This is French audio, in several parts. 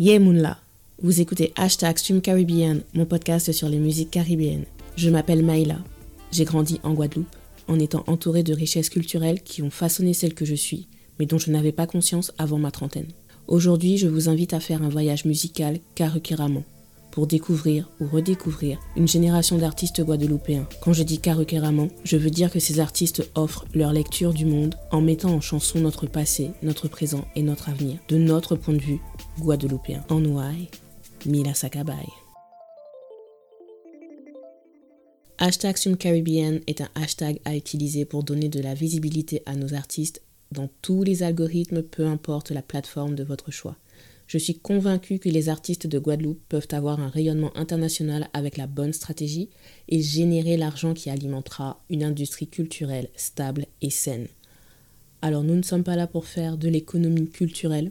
Yeah Moonla, vous écoutez Hashtag Stream Caribbean, mon podcast sur les musiques caribéennes. Je m'appelle Maïla. J'ai grandi en Guadeloupe, en étant entourée de richesses culturelles qui ont façonné celle que je suis, mais dont je n'avais pas conscience avant ma trentaine. Aujourd'hui, je vous invite à faire un voyage musical Karukeramon pour découvrir ou redécouvrir une génération d'artistes guadeloupéens. Quand je dis Karukeramon, je veux dire que ces artistes offrent leur lecture du monde en mettant en chanson notre passé, notre présent et notre avenir, de notre point de vue guadeloupéen. En Ouai, Mila Sakabay. Hashtag Caribbean est un hashtag à utiliser pour donner de la visibilité à nos artistes dans tous les algorithmes, peu importe la plateforme de votre choix. Je suis convaincue que les artistes de Guadeloupe peuvent avoir un rayonnement international avec la bonne stratégie et générer l'argent qui alimentera une industrie culturelle stable et saine. Alors nous ne sommes pas là pour faire de l'économie culturelle,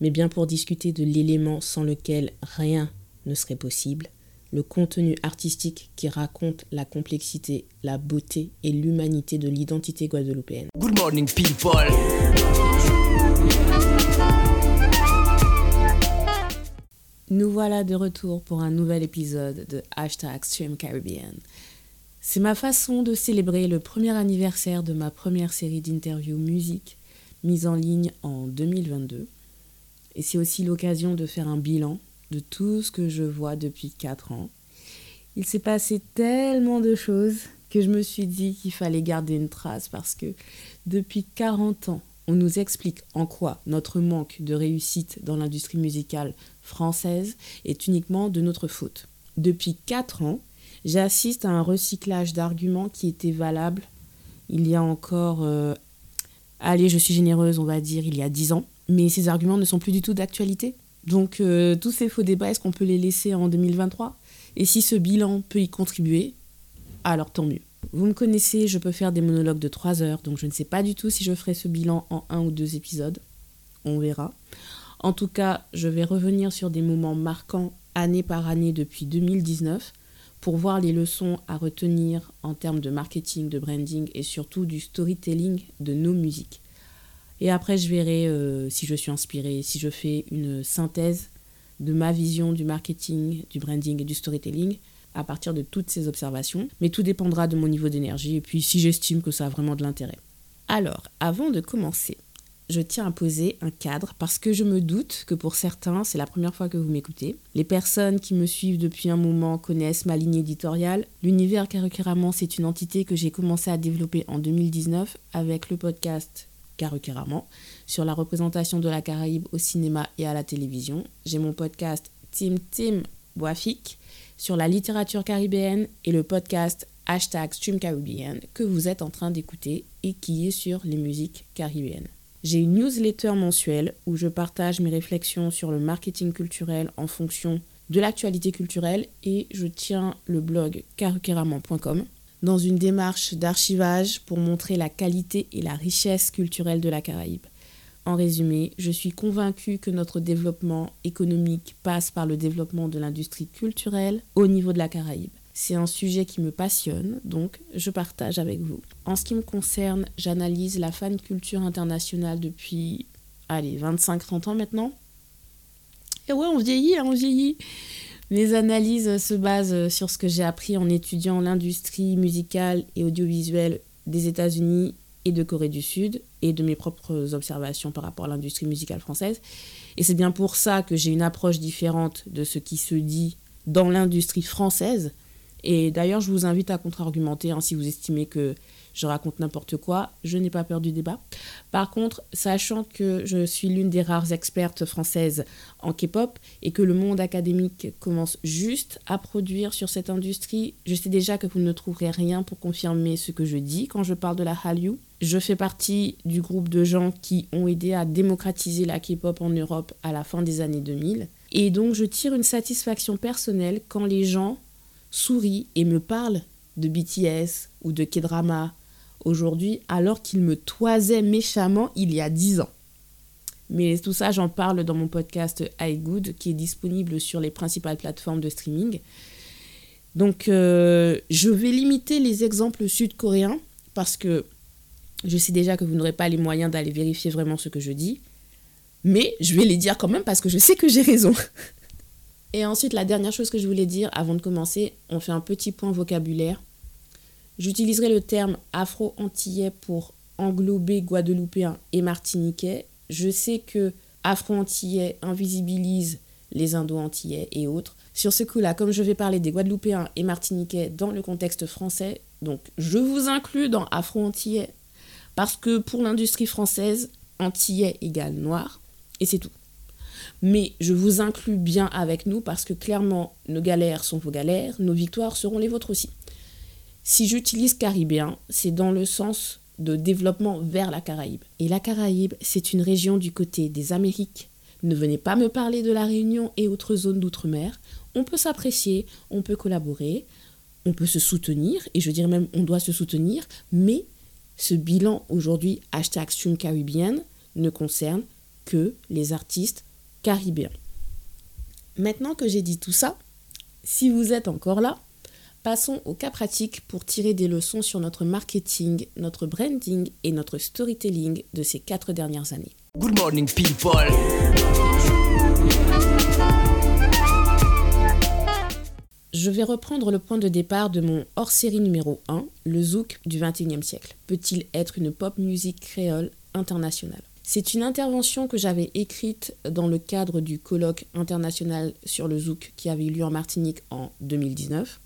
mais bien pour discuter de l'élément sans lequel rien ne serait possible, le contenu artistique qui raconte la complexité, la beauté et l'humanité de l'identité guadeloupéenne. Good morning people. Nous voilà de retour pour un nouvel épisode de Hashtag Stream. C'est ma façon de célébrer le premier anniversaire de ma première série d'interviews musique mise en ligne en 2022. Et c'est aussi l'occasion de faire un bilan de tout ce que je vois depuis 4 ans. Il s'est passé tellement de choses que je me suis dit qu'il fallait garder une trace parce que depuis 40 ans, on nous explique en quoi notre manque de réussite dans l'industrie musicale française est uniquement de notre faute. Depuis 4 ans, j'assiste à un recyclage d'arguments qui étaient valables il y a encore, euh, allez, je suis généreuse, on va dire, il y a 10 ans. Mais ces arguments ne sont plus du tout d'actualité. Donc euh, tous ces faux débats, est-ce qu'on peut les laisser en 2023 Et si ce bilan peut y contribuer, alors tant mieux. Vous me connaissez, je peux faire des monologues de 3 heures, donc je ne sais pas du tout si je ferai ce bilan en un ou deux épisodes. On verra. En tout cas, je vais revenir sur des moments marquants année par année depuis 2019 pour voir les leçons à retenir en termes de marketing, de branding et surtout du storytelling de nos musiques. Et après, je verrai euh, si je suis inspirée, si je fais une synthèse de ma vision du marketing, du branding et du storytelling à partir de toutes ces observations. Mais tout dépendra de mon niveau d'énergie et puis si j'estime que ça a vraiment de l'intérêt. Alors, avant de commencer, je tiens à poser un cadre parce que je me doute que pour certains, c'est la première fois que vous m'écoutez. Les personnes qui me suivent depuis un moment connaissent ma ligne éditoriale. L'univers Karukeramon, c'est une entité que j'ai commencé à développer en 2019 avec le podcast Karukeramon sur la représentation de la Caraïbe au cinéma et à la télévision. J'ai mon podcast Team Team Sur la littérature caribéenne et le podcast hashtag Stream que vous êtes en train d'écouter et qui est sur les musiques caribéennes. J'ai une newsletter mensuelle où je partage mes réflexions sur le marketing culturel en fonction de l'actualité culturelle et je tiens le blog caruqueraman.com dans une démarche d'archivage pour montrer la qualité et la richesse culturelle de la Caraïbe. En résumé, je suis convaincue que notre développement économique passe par le développement de l'industrie culturelle au niveau de la Caraïbe. C'est un sujet qui me passionne, donc je partage avec vous. En ce qui me concerne, j'analyse la fan culture internationale depuis, allez, 25-30 ans maintenant. Et ouais, on vieillit, hein, on vieillit. Mes analyses se basent sur ce que j'ai appris en étudiant l'industrie musicale et audiovisuelle des États-Unis de Corée du Sud et de mes propres observations par rapport à l'industrie musicale française. Et c'est bien pour ça que j'ai une approche différente de ce qui se dit dans l'industrie française et d'ailleurs, je vous invite à contre-argumenter hein, si vous estimez que je raconte n'importe quoi. Je n'ai pas peur du débat. Par contre, sachant que je suis l'une des rares expertes françaises en K-pop et que le monde académique commence juste à produire sur cette industrie, je sais déjà que vous ne trouverez rien pour confirmer ce que je dis quand je parle de la Hallyu. Je fais partie du groupe de gens qui ont aidé à démocratiser la K-pop en Europe à la fin des années 2000. Et donc, je tire une satisfaction personnelle quand les gens sourit et me parle de BTS ou de K-drama aujourd'hui alors qu'il me toisait méchamment il y a 10 ans. Mais tout ça, j'en parle dans mon podcast iGood qui est disponible sur les principales plateformes de streaming. Donc, euh, je vais limiter les exemples sud-coréens parce que je sais déjà que vous n'aurez pas les moyens d'aller vérifier vraiment ce que je dis. Mais je vais les dire quand même parce que je sais que j'ai raison. Et ensuite, la dernière chose que je voulais dire avant de commencer, on fait un petit point vocabulaire. J'utiliserai le terme afro-antillais pour englober guadeloupéen et martiniquais. Je sais que afro-antillais invisibilise les indo-antillais et autres. Sur ce coup-là, comme je vais parler des guadeloupéens et martiniquais dans le contexte français, donc je vous inclus dans afro-antillais parce que pour l'industrie française, antillais égale noir et c'est tout. Mais je vous inclus bien avec nous parce que clairement, nos galères sont vos galères, nos victoires seront les vôtres aussi. Si j'utilise caribéen, c'est dans le sens de développement vers la Caraïbe. Et la Caraïbe, c'est une région du côté des Amériques. Ne venez pas me parler de la Réunion et autres zones d'outre-mer. On peut s'apprécier, on peut collaborer, on peut se soutenir, et je dirais même on doit se soutenir, mais ce bilan aujourd'hui, hashtag Stream Caribbean, ne concerne que les artistes caribéen. Maintenant que j'ai dit tout ça, si vous êtes encore là, passons au cas pratique pour tirer des leçons sur notre marketing, notre branding et notre storytelling de ces quatre dernières années. Good morning people. Je vais reprendre le point de départ de mon hors-série numéro 1, le zouk du 21e siècle. Peut-il être une pop musique créole internationale? C'est une intervention que j'avais écrite dans le cadre du colloque international sur le zouk qui avait eu lieu en Martinique en 2019.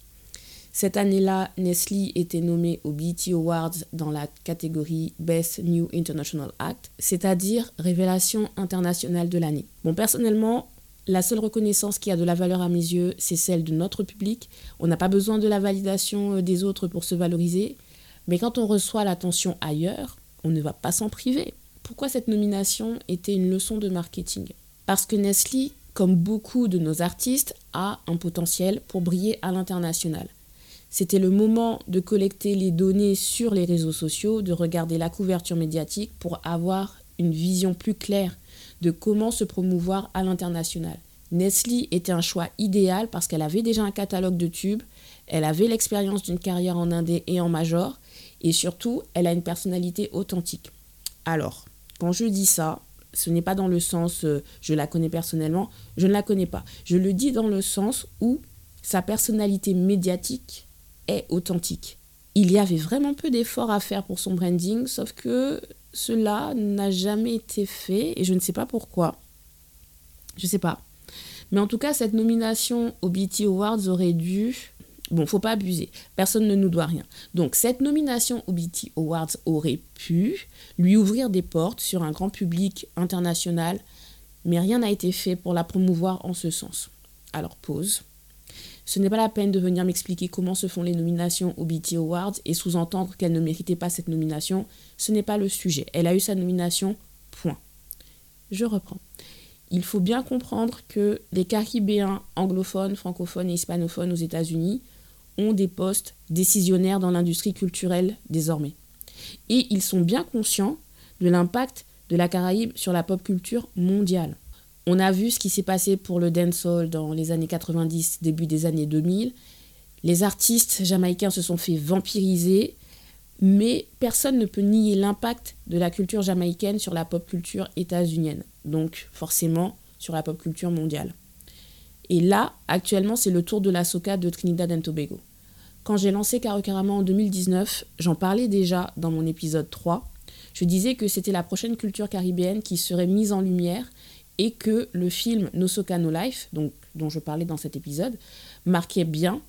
Cette année-là, Nestlé était nommé au BET Awards dans la catégorie Best New International Act, c'est-à-dire révélation internationale de l'année. Bon, personnellement, la seule reconnaissance qui a de la valeur à mes yeux, c'est celle de notre public. On n'a pas besoin de la validation euh, des autres pour se valoriser, mais quand on reçoit l'attention ailleurs, on ne va pas s'en priver. Pourquoi cette nomination était une leçon de marketing? Parce que Nestlé, comme beaucoup de nos artistes, a un potentiel pour briller à l'international. C'était le moment de collecter les données sur les réseaux sociaux, de regarder la couverture médiatique pour avoir une vision plus claire de comment se promouvoir à l'international. Nestlé était un choix idéal parce qu'elle avait déjà un catalogue de tubes, elle avait l'expérience d'une carrière en indé et en major, et surtout, elle a une personnalité authentique. Alors, quand je dis ça, ce n'est pas dans le sens euh, je la connais personnellement, je ne la connais pas. Je le dis dans le sens où sa personnalité médiatique est authentique. Il y avait vraiment peu d'efforts à faire pour son branding, sauf que cela n'a jamais été fait et je ne sais pas pourquoi. Je ne sais pas. Mais en tout cas, cette nomination au BT Awards aurait dû Bon, faut pas abuser. Personne ne nous doit rien. Donc, cette nomination au BT Awards aurait pu lui ouvrir des portes sur un grand public international, mais rien n'a été fait pour la promouvoir en ce sens. Alors, pause. Ce n'est pas la peine de venir m'expliquer comment se font les nominations au BT Awards et sous-entendre qu'elle ne méritait pas cette nomination. Ce n'est pas le sujet. Elle a eu sa nomination, point. Je reprends. Il faut bien comprendre que les Caribéens anglophones, francophones et hispanophones aux États-Unis ont des postes décisionnaires dans l'industrie culturelle désormais. Et ils sont bien conscients de l'impact de la Caraïbe sur la pop culture mondiale. On a vu ce qui s'est passé pour le dancehall dans les années 90, début des années 2000. Les artistes jamaïcains se sont fait vampiriser, mais personne ne peut nier l'impact de la culture jamaïcaine sur la pop culture états-unienne, donc forcément sur la pop culture mondiale. Et là, actuellement, c'est le tour de la soca de Trinidad and Tobago. Quand j'ai lancé Carocarama en 2019, j'en parlais déjà dans mon épisode 3. Je disais que c'était la prochaine culture caribéenne qui serait mise en lumière et que le film No Soca No Life, dont je parlais dans cet épisode, marquait bien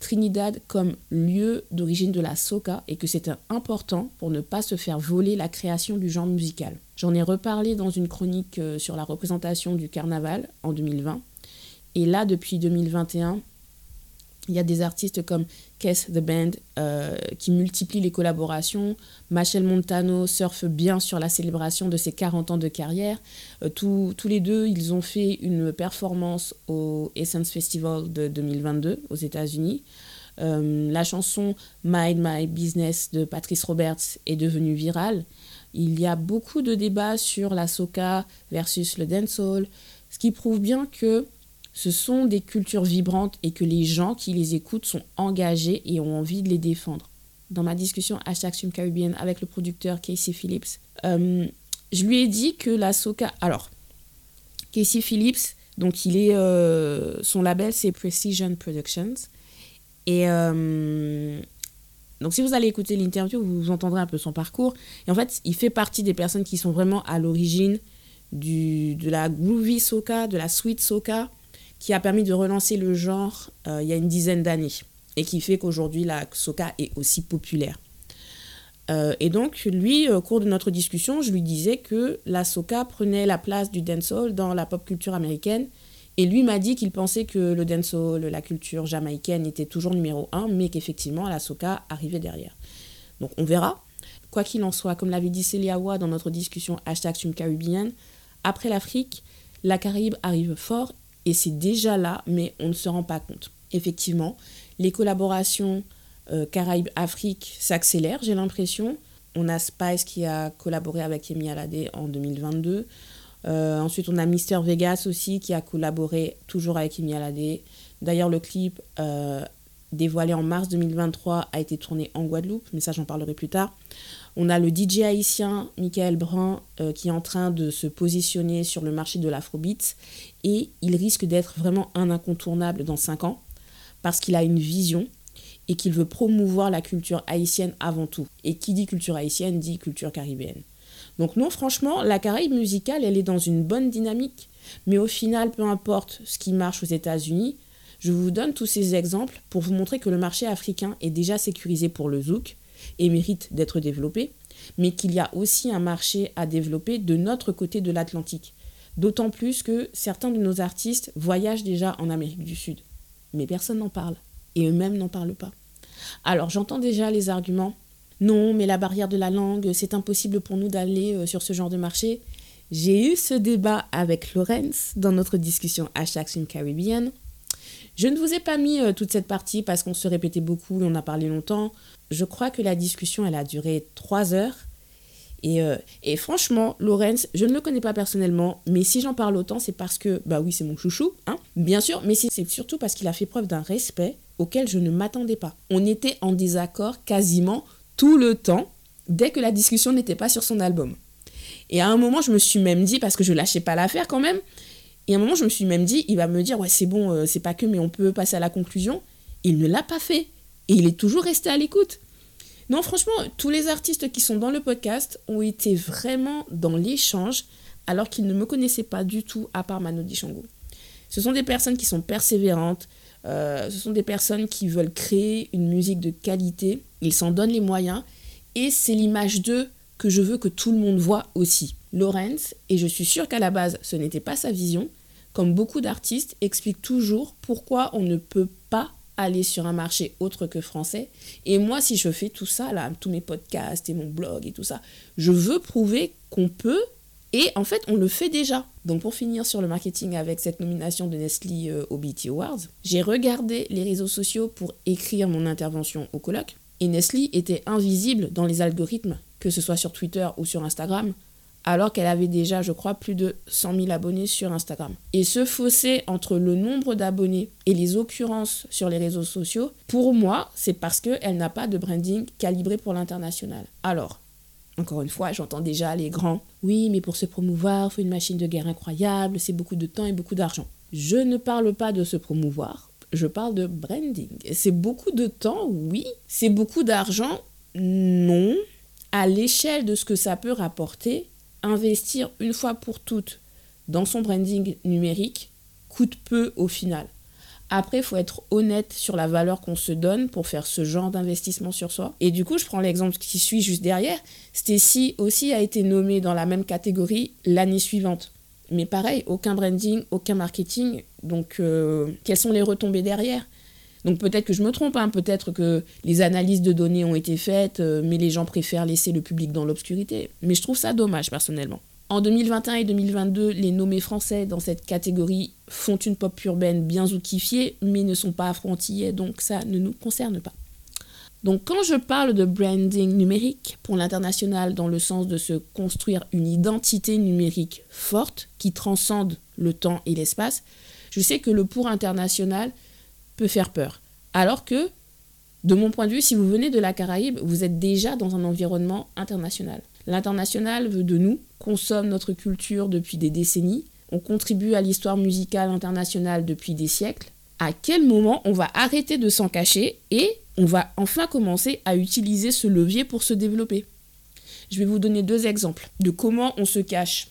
Trinidad comme lieu d'origine de la soca et que c'était important pour ne pas se faire voler la création du genre musical. J'en ai reparlé dans une chronique euh, sur la représentation du carnaval en 2020 et là, depuis 2021, il y a des artistes comme Kess The Band euh, qui multiplient les collaborations. Machel Montano surfe bien sur la célébration de ses 40 ans de carrière. Euh, tous, les deux, ils ont fait une performance au Essence Festival de 2022 aux États-Unis. Euh, la chanson Mind My Business de Patrice Roberts est devenue virale. Il y a beaucoup de débats sur la soca versus le dancehall, ce qui prouve bien que ce sont des cultures vibrantes et que les gens qui les écoutent sont engagés et ont envie de les défendre. Dans ma discussion hashtag Caribbean avec le producteur Casey Phillips, euh, je lui ai dit que la soca... Alors, Casey Phillips, donc il est, euh, son label c'est Precision Productions. Et euh, donc si vous allez écouter l'interview, vous entendrez un peu son parcours. Et en fait, il fait partie des personnes qui sont vraiment à l'origine de la groovy soca, de la sweet soca, qui a permis de relancer le genre euh, il y a une dizaine d'années. Et qui fait qu'aujourd'hui la soca est aussi populaire. Euh, et donc, lui, au cours de notre discussion, je lui disais que la soca prenait la place du dancehall dans la pop culture américaine. Et lui m'a dit qu'il pensait que le dancehall, la culture jamaïcaine était toujours numéro un, mais qu'effectivement, la soca arrivait derrière. Donc, on verra. Quoi qu'il en soit, comme l'avait dit Célia Wa dans notre discussion hashtag Caribbean, après l'Afrique, la Caraïbe arrive fort et c'est déjà là, mais on ne se rend pas compte. Effectivement, les collaborations euh, Caraïbes-Afrique s'accélère, j'ai l'impression. On a Spice qui a collaboré avec Emi Alade en 2022. Euh, ensuite, on a Mister Vegas aussi qui a collaboré toujours avec Emi Alade. D'ailleurs, le clip euh, dévoilé en mars 2023 a été tourné en Guadeloupe, mais ça, j'en parlerai plus tard. On a le DJ haïtien Michael Brun qui est en train de se positionner sur le marché de l'afrobeat et il risque d'être vraiment un incontournable dans 5 ans parce qu'il a une vision et qu'il veut promouvoir la culture haïtienne avant tout. Et qui dit culture haïtienne dit culture caribéenne. Donc non, franchement, la Caraïbe musicale, elle est dans une bonne dynamique. Mais au final, peu importe ce qui marche aux États-Unis, je vous donne tous ces exemples pour vous montrer que le marché africain est déjà sécurisé pour le zouk et mérite d'être développé, mais qu'il y a aussi un marché à développer de notre côté de l'Atlantique. D'autant plus que certains de nos artistes voyagent déjà en Amérique du Sud. Mais personne n'en parle. Et eux-mêmes n'en parlent pas. Alors j'entends déjà les arguments. Non, mais la barrière de la langue, c'est impossible pour nous d'aller euh, sur ce genre de marché. J'ai eu ce débat avec Lorenz dans notre discussion hashtag Swim Caribbean. Je ne vous ai pas mis euh, toute cette partie parce qu'on se répétait beaucoup et on a parlé longtemps. Je crois que la discussion, elle a duré trois heures. Et, euh, et, franchement, Lorenz, je ne le connais pas personnellement, mais si j'en parle autant, c'est parce que, bah oui, c'est mon chouchou, hein, bien sûr, mais c'est surtout parce qu'il a fait preuve d'un respect auquel je ne m'attendais pas. On était en désaccord quasiment tout le temps dès que la discussion n'était pas sur son album. Et à un moment, je me suis même dit, parce que je lâchais pas l'affaire quand même, et à un moment, je me suis même dit, il va me dire, ouais, c'est bon, euh, c'est pas que, mais on peut passer à la conclusion. Il ne l'a pas fait. Et il est toujours resté à l'écoute. Non, franchement, tous les artistes qui sont dans le podcast ont été vraiment dans l'échange, alors qu'ils ne me connaissaient pas du tout, à part Mano Shango. Ce sont des personnes qui sont persévérantes, euh, ce sont des personnes qui veulent créer une musique de qualité. Ils s'en donnent les moyens. Et c'est l'image d'eux que je veux que tout le monde voit aussi. Lorenz, et je suis sûre qu'à la base ce n'était pas sa vision, comme beaucoup d'artistes, explique toujours pourquoi on ne peut pas aller sur un marché autre que français. Et moi, si je fais tout ça, là, tous mes podcasts et mon blog et tout ça, je veux prouver qu'on peut et en fait, on le fait déjà. Donc pour finir sur le marketing avec cette nomination de Nestlé euh, au BT Awards, j'ai regardé les réseaux sociaux pour écrire mon intervention au colloque. Et Nestlé était invisible dans les algorithmes, que ce soit sur Twitter ou sur Instagram, alors qu'elle avait déjà, je crois, plus de 100 000 abonnés sur Instagram. Et ce fossé entre le nombre d'abonnés et les occurrences sur les réseaux sociaux, pour moi, c'est parce qu'elle n'a pas de branding calibré pour l'international. Alors, encore une fois, j'entends déjà les grands. Oui, mais pour se promouvoir, faut une machine de guerre incroyable, c'est beaucoup de temps et beaucoup d'argent. Je ne parle pas de se promouvoir, je parle de branding. C'est beaucoup de temps, oui. C'est beaucoup d'argent, non. À l'échelle de ce que ça peut rapporter, investir une fois pour toutes dans son branding numérique coûte peu au final. Après, il faut être honnête sur la valeur qu'on se donne pour faire ce genre d'investissement sur soi. Et du coup, je prends l'exemple qui suit juste derrière. Stacy aussi a été nommée dans la même catégorie l'année suivante. Mais pareil, aucun branding, aucun marketing. Donc, euh, quelles sont les retombées derrière? Donc peut-être que je me trompe, hein. peut-être que les analyses de données ont été faites, euh, mais les gens préfèrent laisser le public dans l'obscurité. Mais je trouve ça dommage personnellement. En 2021 et 2022, les nommés français dans cette catégorie font une pop urbaine bien zoukifiée, mais ne sont pas affrontillés, donc ça ne nous concerne pas. Donc quand je parle de branding numérique pour l'international dans le sens de se construire une identité numérique forte qui transcende le temps et l'espace, je sais que le pour international faire peur. Alors que, de mon point de vue, si vous venez de la Caraïbe, vous êtes déjà dans un environnement international. L'international veut de nous, consomme notre culture depuis des décennies, on contribue à l'histoire musicale internationale depuis des siècles, à quel moment on va arrêter de s'en cacher et on va enfin commencer à utiliser ce levier pour se développer? Je vais vous donner deux exemples de comment on se cache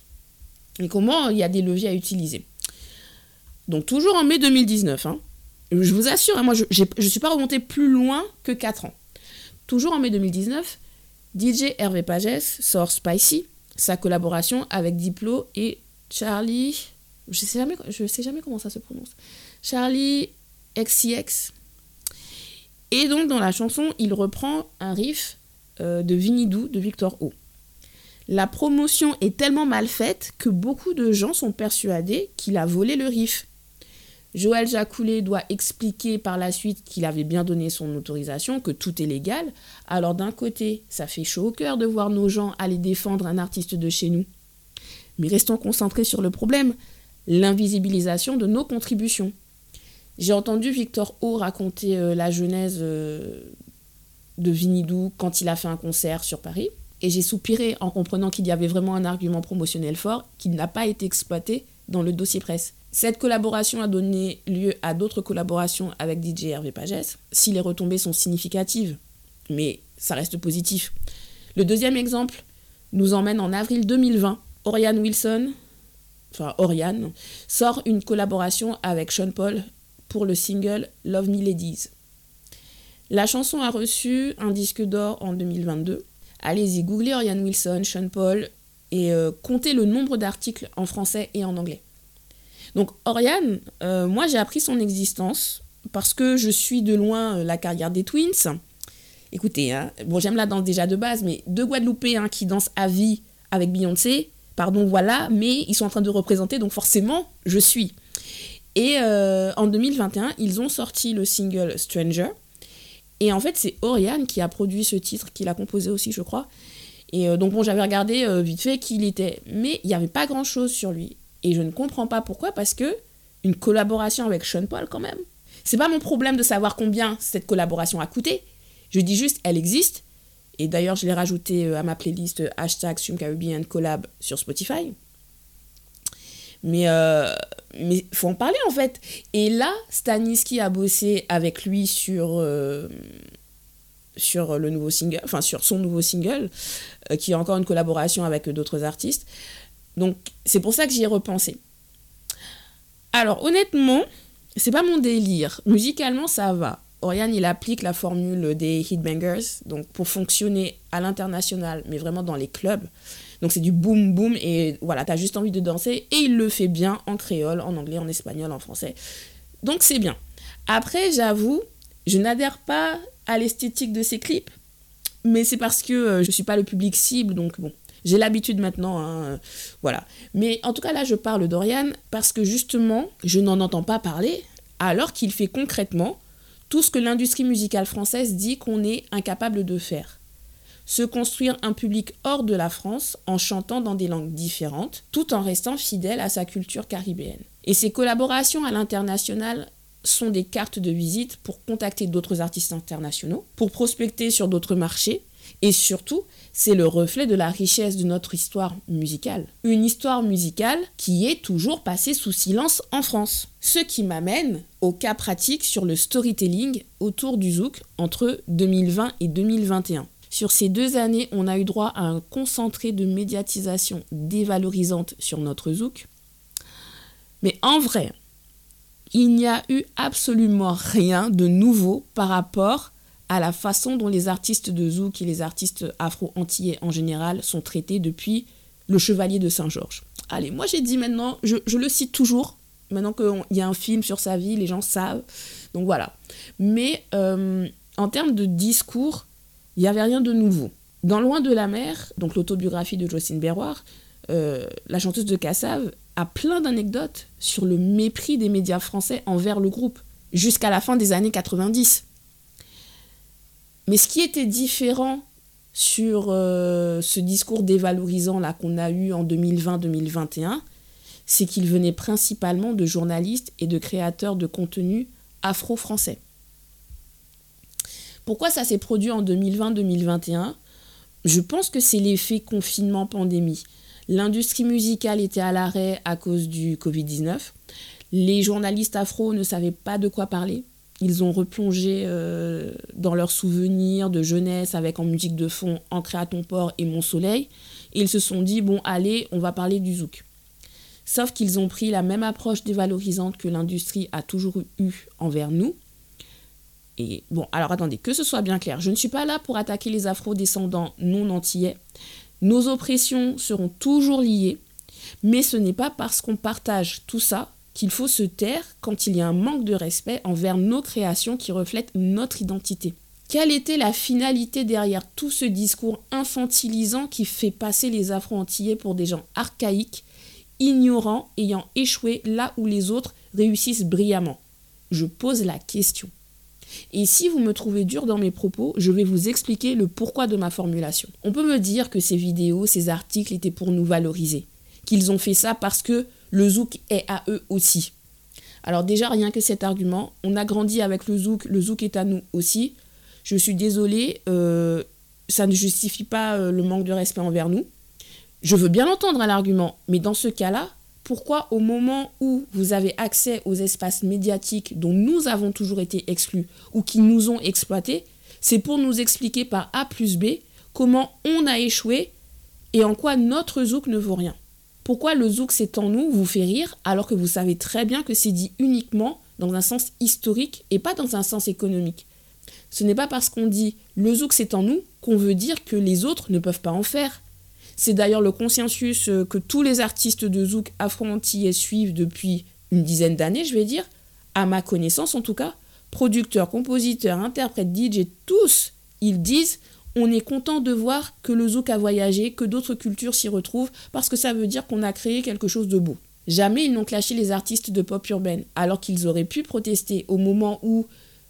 et comment il y a des leviers à utiliser. Donc toujours en mai 2019, hein. Je vous assure, hein, moi je ne suis pas remonté plus loin que 4 ans. Toujours en mai 2019, DJ Hervé Pages sort Spicy, sa collaboration avec Diplo et Charlie. Je sais sais jamais comment ça se prononce. Charlie XCX. Et donc dans la chanson, il reprend un riff euh, de Vinidou de Victor O. La promotion est tellement mal faite que beaucoup de gens sont persuadés qu'il a volé le riff. Joël Jacoulet doit expliquer par la suite qu'il avait bien donné son autorisation, que tout est légal. Alors d'un côté, ça fait chaud au cœur de voir nos gens aller défendre un artiste de chez nous. Mais restons concentrés sur le problème, l'invisibilisation de nos contributions. J'ai entendu Victor O raconter euh, la genèse euh, de Vinidou quand il a fait un concert sur Paris. Et j'ai soupiré en comprenant qu'il y avait vraiment un argument promotionnel fort qui n'a pas été exploité dans le dossier presse. Cette collaboration a donné lieu à d'autres collaborations avec DJ Hervé Pages, si les retombées sont significatives, mais ça reste positif. Le deuxième exemple nous emmène en avril 2020. Oriane Wilson, enfin Oriane, sort une collaboration avec Sean Paul pour le single Love Me Ladies. La chanson a reçu un disque d'or en 2022. Allez-y, googlez Oriane Wilson, Sean Paul et euh, comptez le nombre d'articles en français et en anglais. Donc Oriane, euh, moi j'ai appris son existence parce que je suis de loin euh, la carrière des Twins. Écoutez, hein, bon j'aime la danse déjà de base, mais deux Guadeloupéens qui dansent à vie avec Beyoncé, pardon voilà, mais ils sont en train de représenter, donc forcément je suis. Et euh, en 2021, ils ont sorti le single Stranger. Et en fait, c'est Oriane qui a produit ce titre, qui l'a composé aussi, je crois. Et donc, bon, j'avais regardé vite fait qui il était, mais il n'y avait pas grand chose sur lui. Et je ne comprends pas pourquoi, parce que une collaboration avec Sean Paul, quand même. C'est pas mon problème de savoir combien cette collaboration a coûté. Je dis juste, elle existe. Et d'ailleurs, je l'ai rajouté euh, à ma playlist euh, hashtag Collab sur Spotify. Mais euh, mais faut en parler en fait. Et là, Staniski a bossé avec lui sur sur le nouveau single, enfin sur son nouveau single, qui est encore une collaboration avec d'autres artistes. Donc c'est pour ça que j'y ai repensé. Alors honnêtement, c'est pas mon délire. Musicalement, ça va. Oriane, il applique la formule des hitbangers, donc pour fonctionner à l'international, mais vraiment dans les clubs. Donc c'est du boom boom et voilà, t'as juste envie de danser et il le fait bien en créole, en anglais, en espagnol, en français. Donc c'est bien. Après, j'avoue, je n'adhère pas à l'esthétique de ces clips, mais c'est parce que euh, je suis pas le public cible, donc bon, j'ai l'habitude maintenant, hein, voilà. Mais en tout cas, là, je parle d'Oriane parce que justement, je n'en entends pas parler alors qu'il fait concrètement tout ce que l'industrie musicale française dit qu'on est incapable de faire. Se construire un public hors de la France en chantant dans des langues différentes, tout en restant fidèle à sa culture caribéenne. Et ces collaborations à l'international sont des cartes de visite pour contacter d'autres artistes internationaux, pour prospecter sur d'autres marchés, et surtout, c'est le reflet de la richesse de notre histoire musicale. Une histoire musicale qui est toujours passée sous silence en France. Ce qui m'amène au cas pratique sur le storytelling autour du zouk entre 2020 et 2021. Sur ces deux années, on a eu droit à un concentré de médiatisation dévalorisante sur notre zouk. Mais en vrai, il n'y a eu absolument rien de nouveau par rapport à la façon dont les artistes de zouk et les artistes afro-antillais en général sont traités depuis le Chevalier de Saint-Georges. Allez, moi j'ai dit maintenant, je, le cite toujours, maintenant qu'il y a un film sur sa vie, les gens savent. Donc voilà. Mais euh, en termes de discours, il n'y avait rien de nouveau. Dans Loin de la mer, donc l'autobiographie de Jocelyne Berroir, euh, la chanteuse de Cassave a plein d'anecdotes sur le mépris des médias français envers le groupe, jusqu'à la fin des années 90. Mais ce qui était différent sur euh, ce discours dévalorisant là qu'on a eu en 2020-2021, c'est qu'il venait principalement de journalistes et de créateurs de contenu afro-français. Pourquoi ça s'est produit en 2020-2021 Je pense que c'est l'effet confinement-pandémie. L'industrie musicale était à l'arrêt à cause du Covid-19. Les journalistes afro ne savaient pas de quoi parler. Ils ont replongé euh, dans leurs souvenirs de jeunesse avec en musique de fond Ancré à ton port et Mon soleil. Et ils se sont dit, bon, allez, on va parler du zouk. Sauf qu'ils ont pris la même approche dévalorisante que l'industrie a toujours eu envers nous. Et bon, alors attendez, que ce soit bien clair, je ne suis pas là pour attaquer les afro-descendants non antillais. Nos oppressions seront toujours liées, mais ce n'est pas parce qu'on partage tout ça qu'il faut se taire quand il y a un manque de respect envers nos créations qui reflètent notre identité. Quelle était la finalité derrière tout ce discours infantilisant qui fait passer les Afro-Antillais pour des gens archaïques, ignorants, ayant échoué là où les autres réussissent brillamment? Je pose la question. Et si vous me trouvez dur dans mes propos, je vais vous expliquer le pourquoi de ma formulation. On peut me dire que ces vidéos, ces articles étaient pour nous valoriser, qu'ils ont fait ça parce que le zouk est à eux aussi. Alors déjà, rien que cet argument, on a grandi avec le zouk, le zouk est à nous aussi. Je suis désolée, euh, ça ne justifie pas euh, le manque de respect envers nous. Je veux bien entendre l'argument, mais dans ce cas-là, pourquoi au moment où vous avez accès aux espaces médiatiques dont nous avons toujours été exclus ou qui nous ont exploités, c'est pour nous expliquer par A plus B comment on a échoué et en quoi notre zouk ne vaut rien. Pourquoi le zouk c'est en nous vous fait rire alors que vous savez très bien que c'est dit uniquement dans un sens historique et pas dans un sens économique. Ce n'est pas parce qu'on dit le zouk c'est en nous qu'on veut dire que les autres ne peuvent pas en faire. C'est d'ailleurs le consensus euh, que tous les artistes de zouk afro-antillais suivent depuis une dizaine d'années, je vais dire, à ma connaissance en tout cas. Producteurs, compositeurs, interprètes, DJ, tous, ils disent on est content de voir que le zouk a voyagé, que d'autres cultures s'y retrouvent, parce que ça veut dire qu'on a créé quelque chose de beau. Jamais ils n'ont clashé les artistes de pop urbaine, alors qu'ils auraient pu protester au moment où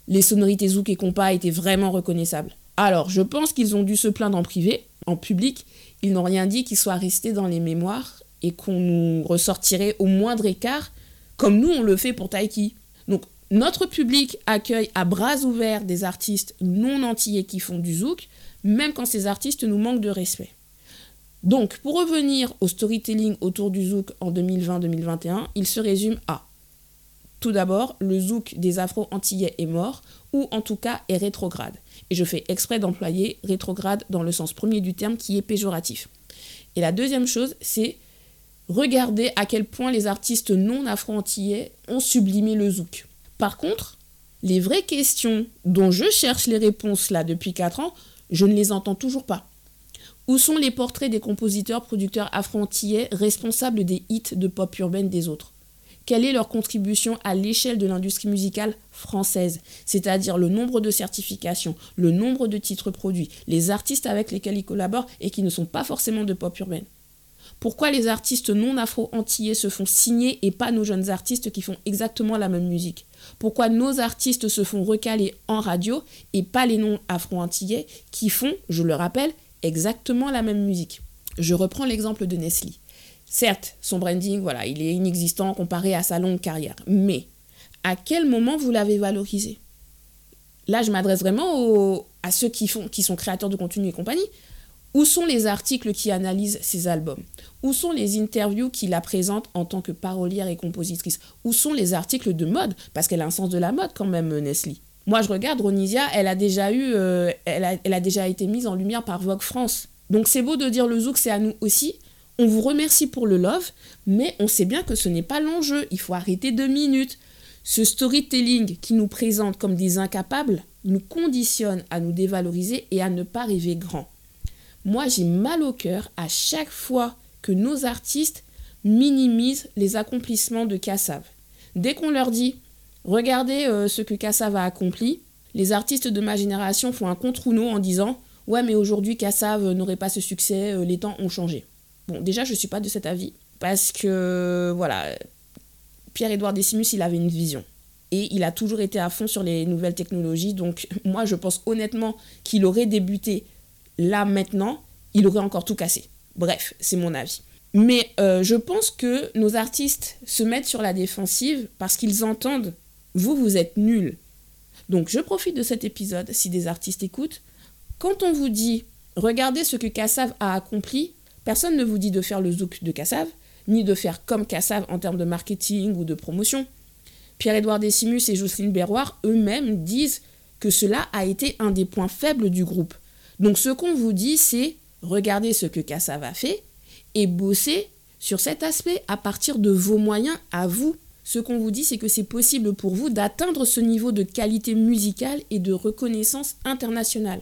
les sonorités zouk et compas étaient vraiment reconnaissables. Alors, je pense qu'ils ont dû se plaindre en privé, en public. Ils n'ont rien dit qui soit resté dans les mémoires et qu'on nous ressortirait au moindre écart, comme nous on le fait pour Taiki. Donc, notre public accueille à bras ouverts des artistes non antillais qui font du zouk, même quand ces artistes nous manquent de respect. Donc, pour revenir au storytelling autour du zouk en 2020-2021, il se résume à tout d'abord, le zouk des Afro-Antillais est mort, ou en tout cas est rétrograde. Et je fais exprès d'employer rétrograde dans le sens premier du terme qui est péjoratif. Et la deuxième chose, c'est regarder à quel point les artistes non afro-antillais ont sublimé le zouk. Par contre, les vraies questions dont je cherche les réponses là depuis 4 ans je ne les entends toujours pas. Où sont les portraits des compositeurs, producteurs afro-antillais responsables des hits de pop urbaine des autres? Quelle est leur contribution à l'échelle de l'industrie musicale française? C'est-à-dire le nombre de certifications, le nombre de titres produits, les artistes avec lesquels ils collaborent et qui ne sont pas forcément de pop urbaine. Pourquoi les artistes non afro-antillais se font signer et pas nos jeunes artistes qui font exactement la même musique Pourquoi nos artistes se font recaler en radio et pas les non afro-antillais qui font, je le rappelle, exactement la même musique Je reprends l'exemple de Nestlé. Certes, son branding, voilà, il est inexistant comparé à sa longue carrière, mais à quel moment vous l'avez valorisé? Là, je m'adresse vraiment à ceux qui, qui sont créateurs de contenu et compagnie. Où sont les articles qui analysent ses albums? Où sont les interviews qui la présentent en tant que parolière et compositrice? Où sont les articles de mode? Parce qu'elle a un sens de la mode quand même, Nestlé. Moi, je regarde Ronisia, elle a déjà eu, euh, elle, a, elle, a, déjà été mise en lumière par Vogue France. Donc c'est beau de dire le zouk, c'est à nous aussi. On vous remercie pour le love, mais on sait bien que ce n'est pas l'enjeu. Il faut arrêter deux minutes. Ce storytelling qui nous présente comme des incapables nous conditionne à nous dévaloriser et à ne pas rêver grand. Moi, j'ai mal au cœur à chaque fois que nos artistes minimisent les accomplissements de Kassav. Dès qu'on leur dit Regardez euh, ce que Kassav a accompli, les artistes de ma génération font un contre en disant Ouais, mais aujourd'hui, Kassav n'aurait pas ce succès, euh, les temps ont changé. Bon, déjà, je ne suis pas de cet avis, parce que, voilà, Pierre-Édouard Décimus, il avait une vision. Et il a toujours été à fond sur les nouvelles technologies, donc moi, je pense honnêtement qu'il aurait débuté là maintenant, il aurait encore tout cassé. Bref, c'est mon avis. Mais euh, je pense que nos artistes se mettent sur la défensive parce qu'ils entendent vous, vous êtes nuls. Donc je profite de cet épisode, si des artistes écoutent. Quand on vous dit regardez ce que Kassav a accompli, Personne ne vous dit de faire le zouk de Cassav, ni de faire comme Cassav en termes de marketing ou de promotion. Pierre-Édouard Décimus et Jocelyne Berroir eux-mêmes disent que cela a été un des points faibles du groupe. Donc ce qu'on vous dit, c'est regardez ce que Cassav a fait et bossez sur cet aspect à partir de vos moyens à vous. Ce qu'on vous dit, c'est que c'est possible pour vous d'atteindre ce niveau de qualité musicale et de reconnaissance internationale.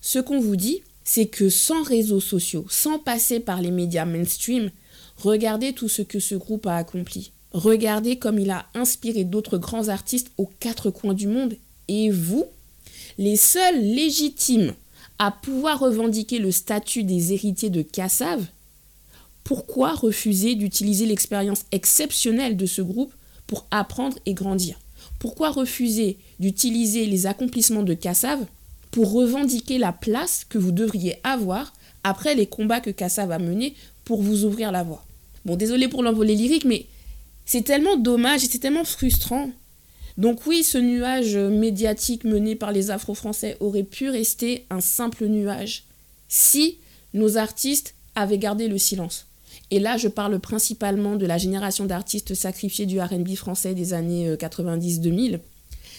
Ce qu'on vous dit, c'est que sans réseaux sociaux, sans passer par les médias mainstream, regardez tout ce que ce groupe a accompli. Regardez comme il a inspiré d'autres grands artistes aux quatre coins du monde. Et vous, les seuls légitimes pouvoir revendiquer le statut des héritiers de Cassav, pourquoi refuser d'utiliser l'expérience exceptionnelle de ce groupe pour apprendre et grandir? Pourquoi refuser d'utiliser les accomplissements de Kassav pour revendiquer la place que vous devriez avoir après les combats que Kassav a menés pour vous ouvrir la voie? Bon, désolé pour l'envolée lyrique, mais c'est tellement dommage et c'est tellement frustrant. Donc oui, ce nuage médiatique mené par les Afro-Français aurait pu rester un simple nuage si nos artistes avaient gardé le silence. Et là, je parle principalement de la génération d'artistes sacrifiés du RB français des années 90-2000. Euh,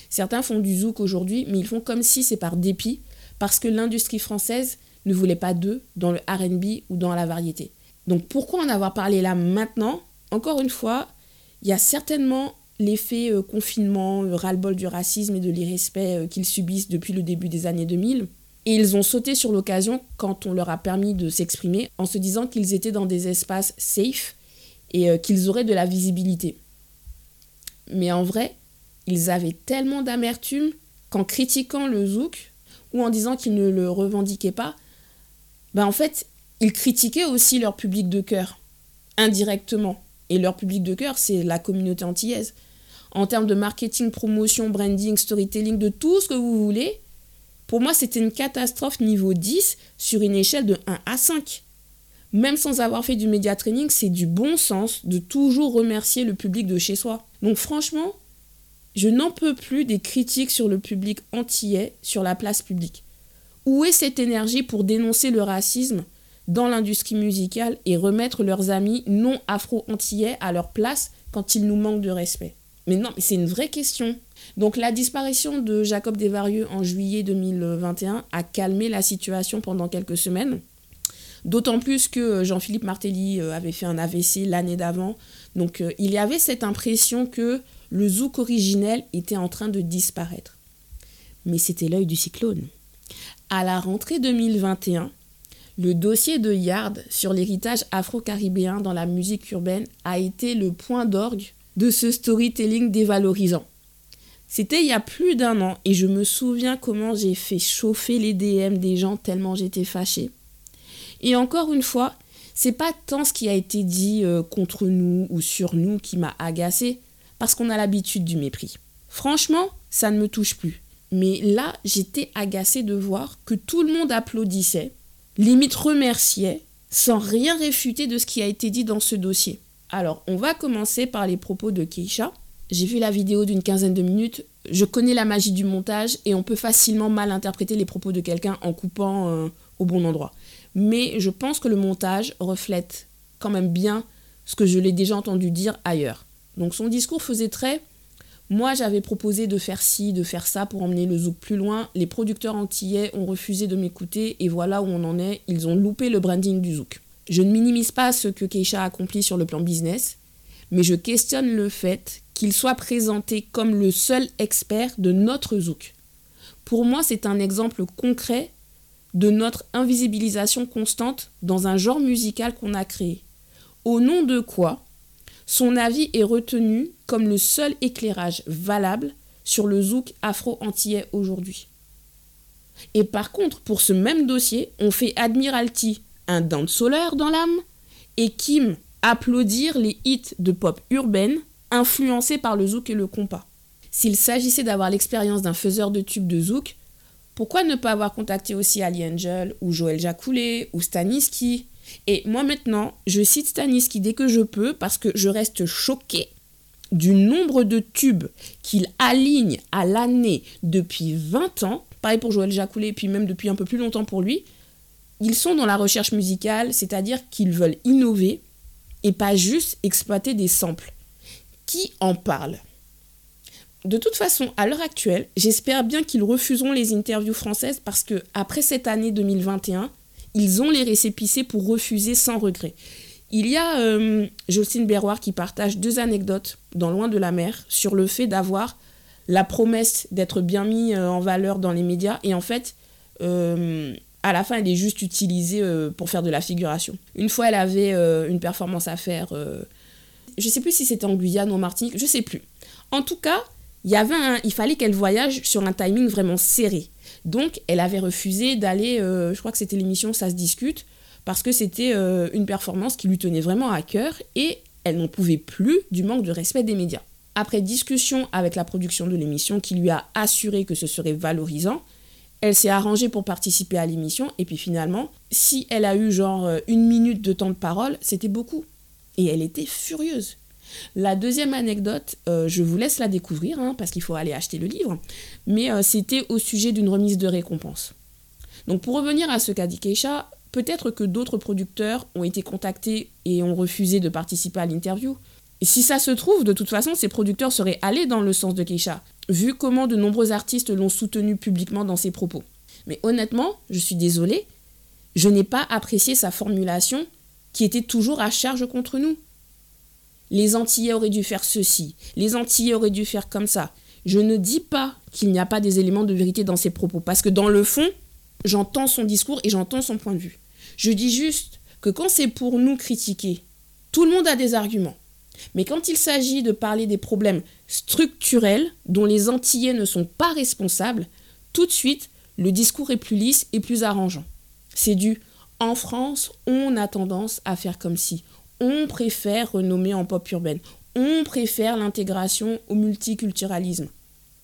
Certains font du zouk aujourd'hui, mais ils font comme si c'est par dépit, parce que l'industrie française ne voulait pas d'eux dans le RB ou dans la variété. Donc pourquoi en avoir parlé là maintenant? Encore une fois, il y a certainement l'effet euh, confinement, le ras-le-bol du racisme et de l'irrespect euh, qu'ils subissent depuis le début des années 2000. Et ils ont sauté sur l'occasion quand on leur a permis de s'exprimer en se disant qu'ils étaient dans des espaces safe et euh, qu'ils auraient de la visibilité. Mais en vrai, ils avaient tellement d'amertume qu'en critiquant le zouk ou en disant qu'ils ne le revendiquaient pas, ben en fait, ils critiquaient aussi leur public de cœur, indirectement. Et leur public de cœur, c'est la communauté antillaise. En termes de marketing, promotion, branding, storytelling, de tout ce que vous voulez, pour moi, c'était une catastrophe niveau 10 sur une échelle de 1 à 5. Même sans avoir fait du média training, c'est du bon sens de toujours remercier le public de chez soi. Donc franchement, je n'en peux plus des critiques sur le public antillais sur la place publique. Où est cette énergie pour dénoncer le racisme dans l'industrie musicale et remettre leurs amis non afro-antillais à leur place quand ils nous manquent de respect? Mais non, c'est une vraie question. Donc la disparition de Jacob Desvarieux en juillet 2021 a calmé la situation pendant quelques semaines. D'autant plus que Jean-Philippe Martelly euh, avait fait un AVC l'année d'avant. Donc euh, il y avait cette impression que le zouk originel était en train de disparaître. Mais c'était l'œil du cyclone. À la rentrée 2021, le dossier de Yard sur l'héritage afro-caribéen dans la musique urbaine a été le point d'orgue de ce storytelling dévalorisant. C'était il y a plus d'un an et je me souviens comment j'ai fait chauffer les DM des gens tellement j'étais fâchée. Et encore une fois, c'est pas tant ce qui a été dit euh, contre nous ou sur nous qui m'a agacé, parce qu'on a l'habitude du mépris. Franchement, ça ne me touche plus. Mais là, j'étais agacée de voir que tout le monde applaudissait, limite remerciait, sans rien réfuter de ce qui a été dit dans ce dossier. Alors, on va commencer par les propos de Keisha, j'ai vu la vidéo d'une quinzaine de minutes. Je connais la magie du montage et on peut facilement mal interpréter les propos de quelqu'un en coupant euh, au bon endroit. Mais je pense que le montage reflète quand même bien ce que je l'ai déjà entendu dire ailleurs. Donc son discours faisait très moi, j'avais proposé de faire ci, de faire ça pour emmener le zouk plus loin. Les producteurs antillais ont refusé de m'écouter et voilà où on en est. Ils ont loupé le branding du zouk. Je ne minimise pas ce que Keisha a accompli sur le plan business, mais je questionne le fait qu'il soit présenté comme le seul expert de notre zouk. Pour moi, c'est un exemple concret de notre invisibilisation constante dans un genre musical qu'on a créé. Au nom de quoi son avis est retenu comme le seul éclairage valable sur le zouk afro-antillais aujourd'hui. Et par contre, pour ce même dossier, on fait Admiralty un danseur dans l'âme et Kim applaudir les hits de pop urbaine influencé par le zouk et le compas. S'il s'agissait d'avoir l'expérience d'un faiseur de tubes de zouk, pourquoi ne pas avoir contacté aussi Ali Angel ou Joël Jacoulet ou Staniski Et moi maintenant, je cite Staniski dès que je peux parce que je reste choqué du nombre de tubes qu'il aligne à l'année depuis 20 ans. Pareil pour Joël Jacoulet, puis même depuis un peu plus longtemps pour lui. Ils sont dans la recherche musicale, c'est-à-dire qu'ils veulent innover et pas juste exploiter des samples. Qui en parle? De toute façon, à l'heure actuelle, j'espère bien qu'ils refuseront les interviews françaises parce que après cette année 2021, ils ont les récépissés pour refuser sans regret. Il y a euh, Jocelyne Berroir qui partage deux anecdotes dans Loin de la mer sur le fait d'avoir la promesse d'être bien mis euh, en valeur dans les médias et en fait, euh, à la fin, elle est juste utilisée pour faire de la figuration. Une fois, elle avait une performance à faire. je ne sais plus si c'était en Guyane ou en Martinique, je sais plus. En tout cas, il, y avait il fallait qu'elle voyage sur un timing vraiment serré. Donc, elle avait refusé d'aller, euh, je crois que c'était l'émission Ça se discute, parce que c'était euh, une performance qui lui tenait vraiment à cœur et elle n'en pouvait plus du manque de respect des médias. Après discussion avec la production de l'émission qui lui a assuré que ce serait valorisant, elle s'est arrangée pour participer à l'émission et puis finalement, si elle a eu genre euh, une minute de temps de parole, c'était beaucoup. Et elle était furieuse. La deuxième anecdote, euh, je vous laisse la découvrir hein, parce qu'il faut aller acheter le livre, mais euh, c'était au sujet d'une remise de récompense. Donc pour revenir à ce qu'a dit Keisha, peut-être que d'autres producteurs ont été contactés et ont refusé de participer à l'interview. Et si ça se trouve, de toute façon, ces producteurs seraient allés dans le sens de Keisha, vu comment de nombreux artistes l'ont soutenu publiquement dans ses propos. Mais honnêtement, je suis désolée, je n'ai pas apprécié sa formulation qui était toujours à charge contre nous. Les Antillais auraient dû faire ceci, les Antillais auraient dû faire comme ça. Je ne dis pas qu'il n'y a pas des éléments de vérité dans ses propos, parce que dans le fond, j'entends son discours et j'entends son point de vue. Je dis juste que quand c'est pour nous critiquer, tout le monde a des arguments. Mais quand il s'agit de parler des problèmes structurels dont les Antillais ne sont pas responsables, tout de suite, le discours est plus lisse et plus arrangeant. C'est du en France, on a tendance à faire comme si on préfère renommer en pop urbaine. On préfère l'intégration au multiculturalisme.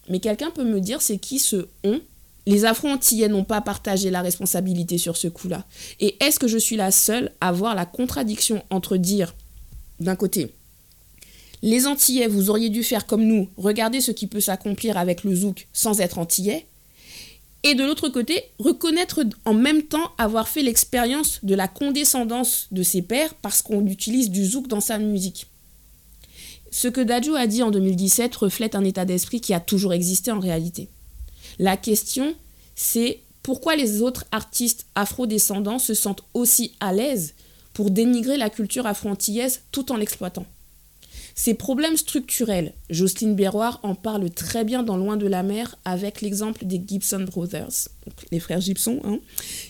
Mais quelqu'un peut me dire c'est qui ce on? Les Afro-Antillais n'ont pas partagé la responsabilité sur ce coup-là. Et est-ce que je suis la seule à voir la contradiction entre dire, d'un côté, les Antillais, vous auriez dû faire comme nous, regardez ce qui peut s'accomplir avec le zouk sans être Antillais, et de l'autre côté, reconnaître en même temps avoir fait l'expérience de la condescendance de ses pères parce qu'on utilise du zouk dans sa musique. Ce que Dajou a dit en 2017 reflète un état d'esprit qui a toujours existé en réalité. La question, c'est pourquoi les autres artistes afro-descendants se sentent aussi à l'aise pour dénigrer la culture afro-antillaise tout en l'exploitant. Ces problèmes structurels, Jocelyne Berroir en parle très bien dans Loin de la mer avec l'exemple des Gibson Brothers, les frères Gibson, hein,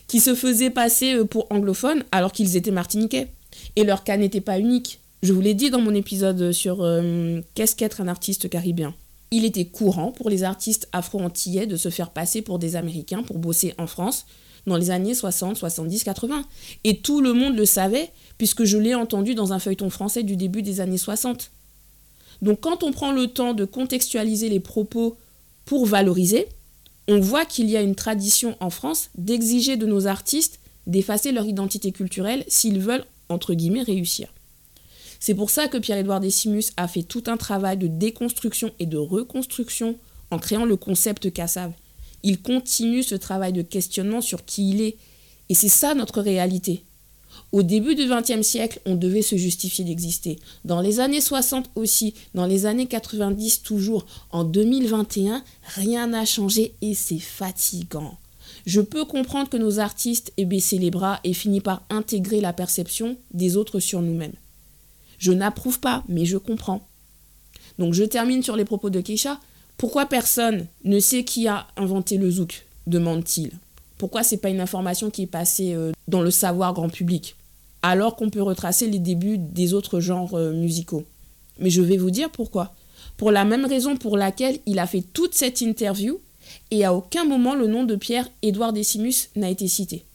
qui se faisaient passer euh, pour anglophones alors qu'ils étaient martiniquais. Et leur cas n'était pas unique. Je vous l'ai dit dans mon épisode sur euh, Qu'est-ce qu'être un artiste caribéen? Il était courant pour les artistes afro-antillais de se faire passer pour des Américains pour bosser en France dans les années 60, 70, 80. Et tout le monde le savait, puisque je l'ai entendu dans un feuilleton français du début des années 60. Donc quand on prend le temps de contextualiser les propos pour valoriser, on voit qu'il y a une tradition en France d'exiger de nos artistes d'effacer leur identité culturelle s'ils veulent, entre guillemets, réussir. C'est pour ça que Pierre-Édouard Decimus a fait tout un travail de déconstruction et de reconstruction en créant le concept Cassav. Il continue ce travail de questionnement sur qui il est. Et c'est ça notre réalité. Au début du XXe siècle, on devait se justifier d'exister. Dans les années 60 aussi, dans les années 90 toujours, en 2021, rien n'a changé et c'est fatigant. Je peux comprendre que nos artistes aient baissé les bras et fini par intégrer la perception des autres sur nous-mêmes. Je n'approuve pas, mais je comprends. Donc je termine sur les propos de Keisha. Pourquoi personne ne sait qui a inventé le zouk demande-t-il. Pourquoi c'est pas une information qui est passée euh, dans le savoir grand public alors qu'on peut retracer les débuts des autres genres euh, musicaux Mais je vais vous dire pourquoi. Pour la même raison pour laquelle il a fait toute cette interview et à aucun moment le nom de Pierre-Édouard Decimus n'a été cité.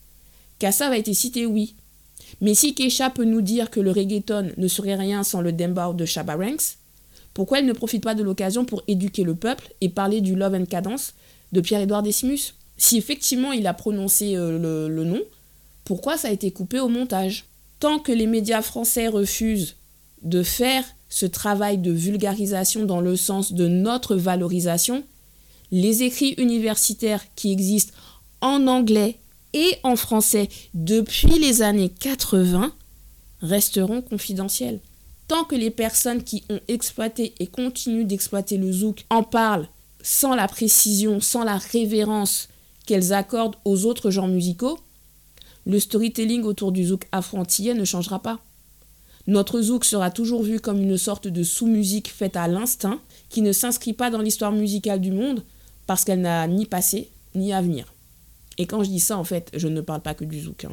Kassav a été cité, oui. Mais si Keisha peut nous dire que le reggaeton ne serait rien sans le dembow de Shabba Ranks, pourquoi elle ne profite pas de l'occasion pour éduquer le peuple et parler du Love and Cadence de Pierre-Édouard Decimus? Si effectivement il a prononcé euh, le, nom, pourquoi ça a été coupé au montage? Tant que les médias français refusent de faire ce travail de vulgarisation dans le sens de notre valorisation, les écrits universitaires qui existent en anglais et en français depuis les années 80 resteront confidentielles. Tant que les personnes qui ont exploité et continuent d'exploiter le zouk en parlent sans la précision, sans la révérence qu'elles accordent aux autres genres musicaux, le storytelling autour du zouk afro-antillais ne changera pas. Notre zouk sera toujours vu comme une sorte de sous-musique faite à l'instinct, qui ne s'inscrit pas dans l'histoire musicale du monde, parce qu'elle n'a ni passé ni avenir. Et quand je dis ça, en fait, je ne parle pas que du zouk. Hein.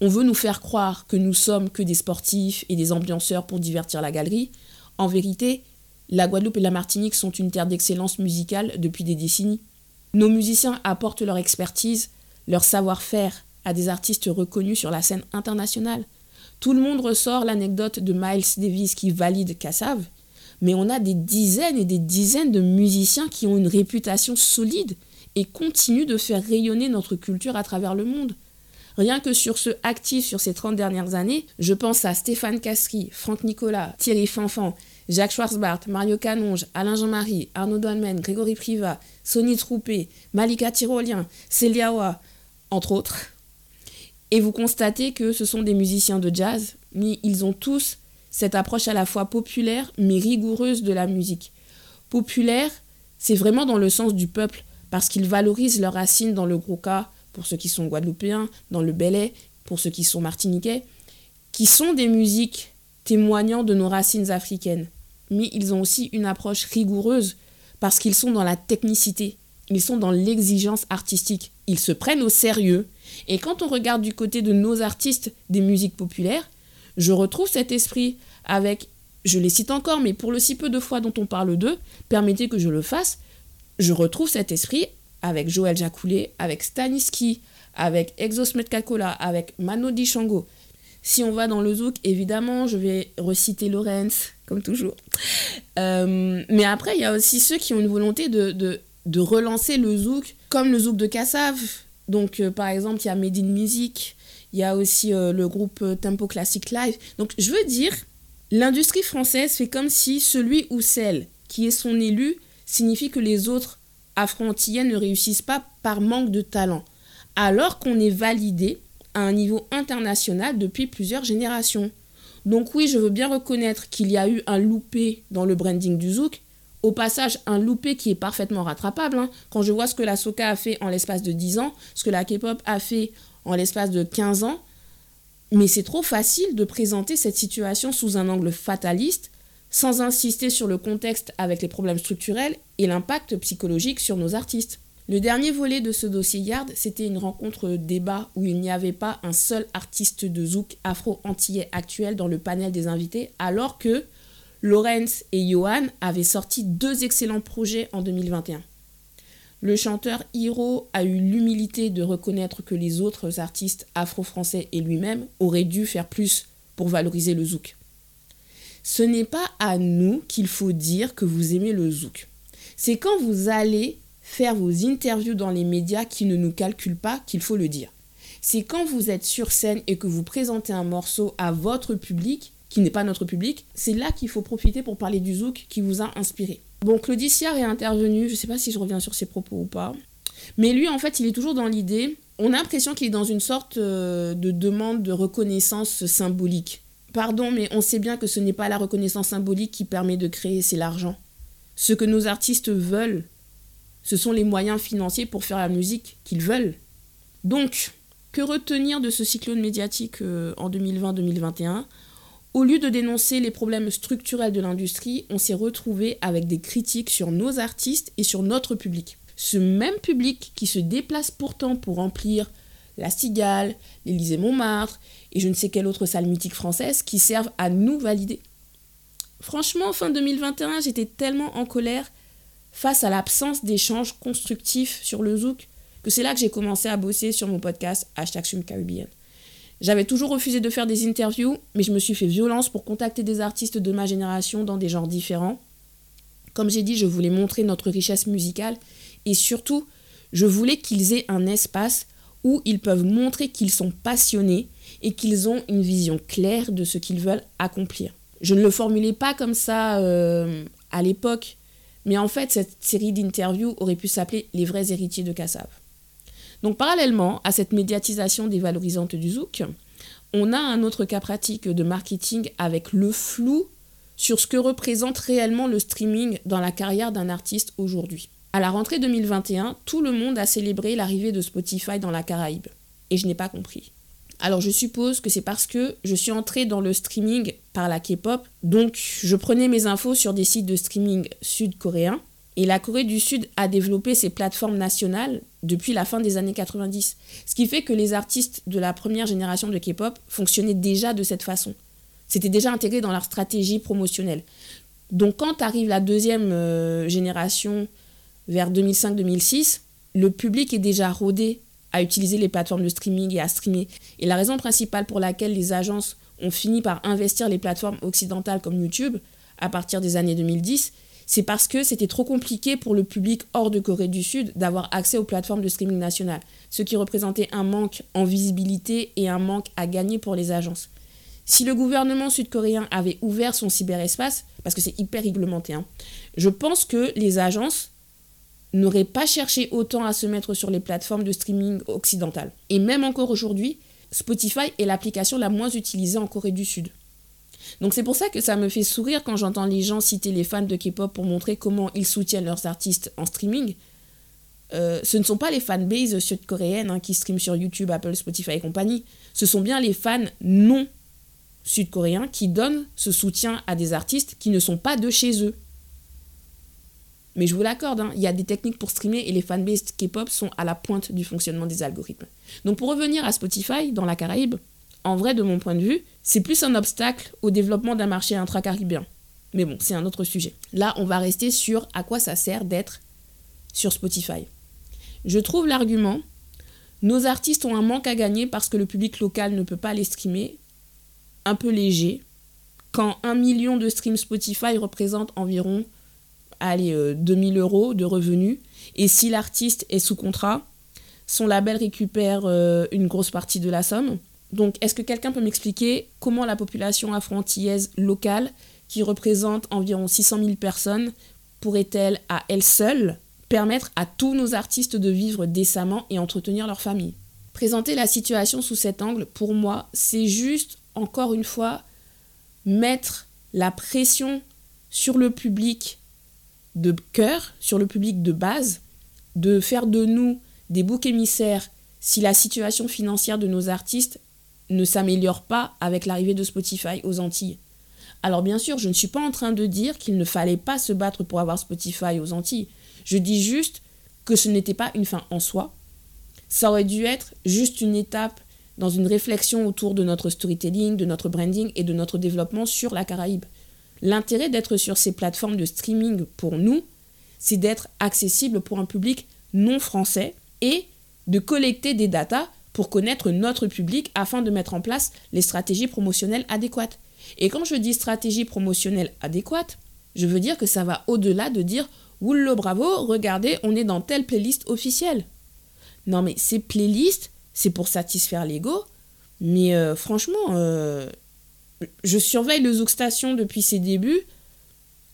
On veut nous faire croire que nous sommes que des sportifs et des ambianceurs pour divertir la galerie. En vérité, la Guadeloupe et la Martinique sont une terre d'excellence musicale depuis des décennies. Nos musiciens apportent leur expertise, leur savoir-faire à des artistes reconnus sur la scène internationale. Tout le monde ressort l'anecdote de Miles Davis qui valide Kassav, mais on a des dizaines et des dizaines de musiciens qui ont une réputation solide et continuent de faire rayonner notre culture à travers le monde. Rien que sur ceux actifs sur ces 30 dernières années, je pense à Stéphane Cassery, Franck Nicolas, Thierry Fanfan, Jacques Schwarzbart, Mario Canonge, Alain Jean-Marie, Arnaud Dolmen, Grégory Privat, Sonny Troupé, Malika Tyrolien, Célia entre autres. Et vous constatez que ce sont des musiciens de jazz, mais ils ont tous cette approche à la fois populaire mais rigoureuse de la musique. Populaire, c'est vraiment dans le sens du peuple, parce qu'ils valorisent leurs racines dans le gros cas, pour ceux qui sont guadeloupéens, dans le belay, pour ceux qui sont martiniquais, qui sont des musiques témoignant de nos racines africaines mais ils ont aussi une approche rigoureuse parce qu'ils sont dans la technicité, ils sont dans l'exigence artistique, ils se prennent au sérieux. Et quand on regarde du côté de nos artistes des musiques populaires, je retrouve cet esprit avec, je les cite encore, mais pour le si peu de fois dont on parle d'eux, permettez que je le fasse, je retrouve cet esprit avec Joël Jacoulet, avec Staniski, avec Exosmet Kakola, avec Mano Shango. Si on va dans le zouk, évidemment, je vais reciter Lorenz, comme toujours. Euh, mais après, il y a aussi ceux qui ont une volonté de, de, relancer le zouk, comme le zouk de Kassav. Donc, euh, par exemple, il y a Made in Music, il y a aussi euh, le groupe Tempo Classic Live. Donc, je veux dire, l'industrie française fait comme si celui ou celle qui est son élu signifie que les autres afro-antillais ne réussissent pas par manque de talent, alors qu'on est validé à un niveau international depuis plusieurs générations. Donc oui, je veux bien reconnaître qu'il y a eu un loupé dans le branding du Zouk. Au passage, un loupé qui est parfaitement rattrapable. Hein. Quand je vois ce que la Soca a fait en l'espace de 10 ans, ce que la K-pop a fait en l'espace de 15 ans, mais c'est trop facile de présenter cette situation sous un angle fataliste, sans insister sur le contexte avec les problèmes structurels et l'impact psychologique sur nos artistes. Le dernier volet de ce dossier Yard, c'était une rencontre débat où il n'y avait pas un seul artiste de zouk afro-antillais actuel dans le panel des invités, alors que Lorenz et Johan avaient sorti deux excellents projets en 2021. Le chanteur Hiro a eu l'humilité de reconnaître que les autres artistes afro-français et lui-même auraient dû faire plus pour valoriser le zouk. Ce n'est pas à nous qu'il faut dire que vous aimez le zouk. C'est quand vous allez faire vos interviews dans les médias qui ne nous calculent pas qu'il faut le dire. C'est quand vous êtes sur scène et que vous présentez un morceau à votre public, qui n'est pas notre public, c'est là qu'il faut profiter pour parler du zouk qui vous a inspiré. Bon, Claudiciard est intervenu, je ne sais pas si je reviens sur ses propos ou pas, mais lui, en fait, il est toujours dans l'idée, on a l'impression qu'il est dans une sorte euh, de demande de reconnaissance symbolique. Pardon, mais on sait bien que ce n'est pas la reconnaissance symbolique qui permet de créer, c'est l'argent. Ce que nos artistes veulent, ce sont les moyens financiers pour faire la musique qu'ils veulent. Donc, que retenir de ce cyclone médiatique euh, en 2020-2021 Au lieu de dénoncer les problèmes structurels de l'industrie, on s'est retrouvé avec des critiques sur nos artistes et sur notre public. Ce même public qui se déplace pourtant pour remplir la Cigale, l'Élysée Montmartre et je ne sais quelle autre salle mythique française qui servent à nous valider. Franchement, fin 2021, j'étais tellement en colère face à l'absence d'échanges constructifs sur le zouk, que c'est là que j'ai commencé à bosser sur mon podcast Hashtag. J'avais toujours refusé de faire des interviews, mais je me suis fait violence pour contacter des artistes de ma génération dans des genres différents. Comme j'ai dit, je voulais montrer notre richesse musicale et surtout, je voulais qu'ils aient un espace où ils peuvent montrer qu'ils sont passionnés et qu'ils ont une vision claire de ce qu'ils veulent accomplir. Je ne le formulais pas comme ça euh, à l'époque, mais en fait, cette série d'interviews aurait pu s'appeler Les vrais héritiers de Kassav. Donc parallèlement à cette médiatisation dévalorisante du zouk, on a un autre cas pratique de marketing avec le flou sur ce que représente réellement le streaming dans la carrière d'un artiste aujourd'hui. À la rentrée 2021, tout le monde a célébré l'arrivée de Spotify dans la Caraïbe. Et je n'ai pas compris. Alors je suppose que c'est parce que je suis entrée dans le streaming par la K-pop, donc je prenais mes infos sur des sites de streaming sud-coréens, et la Corée du Sud a développé ses plateformes nationales depuis la fin des années 90, ce qui fait que les artistes de la première génération de K-pop fonctionnaient déjà de cette façon. C'était déjà intégré dans leur stratégie promotionnelle. Donc quand arrive la deuxième euh, génération vers 2005-2006, le public est déjà rodé à utiliser les plateformes de streaming et à streamer. Et la raison principale pour laquelle les agences ont fini par investir les plateformes occidentales comme YouTube à partir des années 2010, c'est parce que c'était trop compliqué pour le public hors de Corée du Sud d'avoir accès aux plateformes de streaming nationales, ce qui représentait un manque en visibilité et un manque à gagner pour les agences. Si le gouvernement sud-coréen avait ouvert son cyberespace, parce que c'est hyper réglementé, hein, je pense que les agences n'auraient pas cherché autant à se mettre sur les plateformes de streaming occidentales. Et même encore aujourd'hui, Spotify est l'application la moins utilisée en Corée du Sud. Donc c'est pour ça que ça me fait sourire quand j'entends les gens citer les fans de K-pop pour montrer comment ils soutiennent leurs artistes en streaming. Euh, ce ne sont pas les fanbases sud-coréennes hein, qui streament sur YouTube, Apple, Spotify et compagnie. Ce sont bien les fans non sud-coréens qui donnent ce soutien à des artistes qui ne sont pas de chez eux. Mais je vous l'accorde, hein, il y a des techniques pour streamer et les fanbases K-pop sont à la pointe du fonctionnement des algorithmes. Donc pour revenir à Spotify, dans la Caraïbe, en vrai, de mon point de vue, c'est plus un obstacle au développement d'un marché intra-caribéen. Mais bon, c'est un autre sujet. Là, on va rester sur à quoi ça sert d'être sur Spotify. Je trouve l'argument nos artistes ont un manque à gagner parce que le public local ne peut pas les streamer un peu léger, quand un million de streams Spotify représente environ allez, 2000 euh, euros de revenus, et si l'artiste est sous contrat, son label récupère euh, une grosse partie de la somme. Donc, est-ce que quelqu'un peut m'expliquer comment la population afro-antillaise locale, qui représente environ 600 000 personnes, pourrait-elle à elle seule permettre à tous nos artistes de vivre décemment et entretenir leur famille? Présenter la situation sous cet angle, pour moi, c'est juste encore une fois, mettre la pression sur le public de cœur, sur le public de base, de faire de nous des boucs émissaires si la situation financière de nos artistes ne s'améliore pas avec l'arrivée de Spotify aux Antilles. Alors bien sûr, je ne suis pas en train de dire qu'il ne fallait pas se battre pour avoir Spotify aux Antilles. Je dis juste que ce n'était pas une fin en soi. Ça aurait dû être juste une étape dans une réflexion autour de notre storytelling, de notre branding et de notre développement sur la Caraïbe. L'intérêt d'être sur ces plateformes de streaming pour nous, c'est d'être accessible pour un public non français et de collecter des datas pour connaître notre public afin de mettre en place les stratégies promotionnelles adéquates. Et quand je dis stratégie promotionnelle adéquate, je veux dire que ça va au-delà de dire Woullo bravo, regardez, on est dans telle playlist officielle. Non mais ces playlists, c'est pour satisfaire l'ego. Mais euh, franchement, euh, je surveille le Zouk Station depuis ses débuts.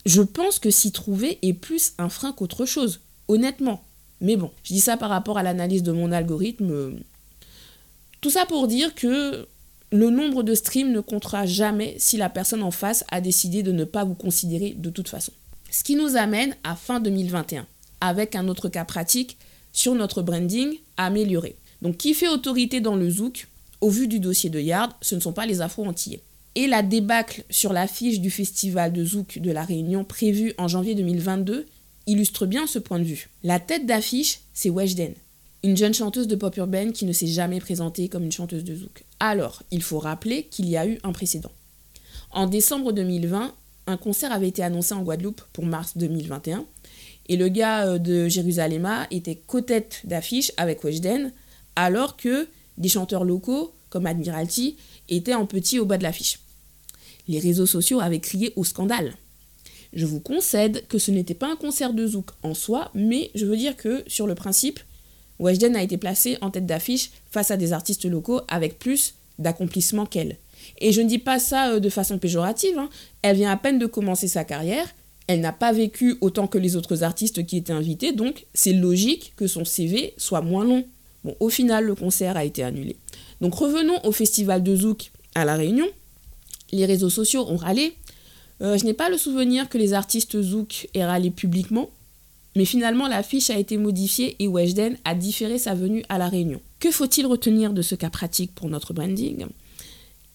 Je pense que s'y trouver est plus un frein qu'autre chose, honnêtement. Mais bon, je dis ça par rapport à l'analyse de mon algorithme. Tout ça pour dire que le nombre de streams ne comptera jamais si la personne en face a décidé de ne pas vous considérer de toute façon. Ce qui nous amène à fin 2021, avec un autre cas pratique sur notre branding amélioré. Donc qui fait autorité dans le zouk, au vu du dossier de Yard, ce ne sont pas les Afro-Antillais. Et la débâcle sur l'affiche du festival de zouk de la Réunion prévu en janvier 2022 illustre bien ce point de vue. La tête d'affiche, c'est Weshden, une jeune chanteuse de pop urbaine qui ne s'est jamais présentée comme une chanteuse de zouk. Alors, il faut rappeler qu'il y a eu un précédent. En décembre 2020, un concert avait été annoncé en Guadeloupe pour mars 2021, et le gars euh, de Jérusalem était co-tête d'affiche avec Weshden, alors que des chanteurs locaux, comme Admiralty, étaient en petit au bas de l'affiche. Les réseaux sociaux avaient crié au scandale. Je vous concède que ce n'était pas un concert de zouk en soi, mais je veux dire que, sur le principe, Weshden a été placée en tête d'affiche face à des artistes locaux avec plus d'accomplissement qu'elle. Et je ne dis pas ça euh, de façon péjorative, hein. elle vient à peine de commencer sa carrière, elle n'a pas vécu autant que les autres artistes qui étaient invités, donc c'est logique que son CV soit moins long. Bon, au final, le concert a été annulé. Donc revenons au festival de Zouk à La Réunion. Les réseaux sociaux ont râlé. Euh, je n'ai pas le souvenir que les artistes Zouk aient râlé publiquement, mais finalement l'affiche a été modifiée et Weshden a différé sa venue à La Réunion. Que faut-il retenir de ce cas pratique pour notre branding?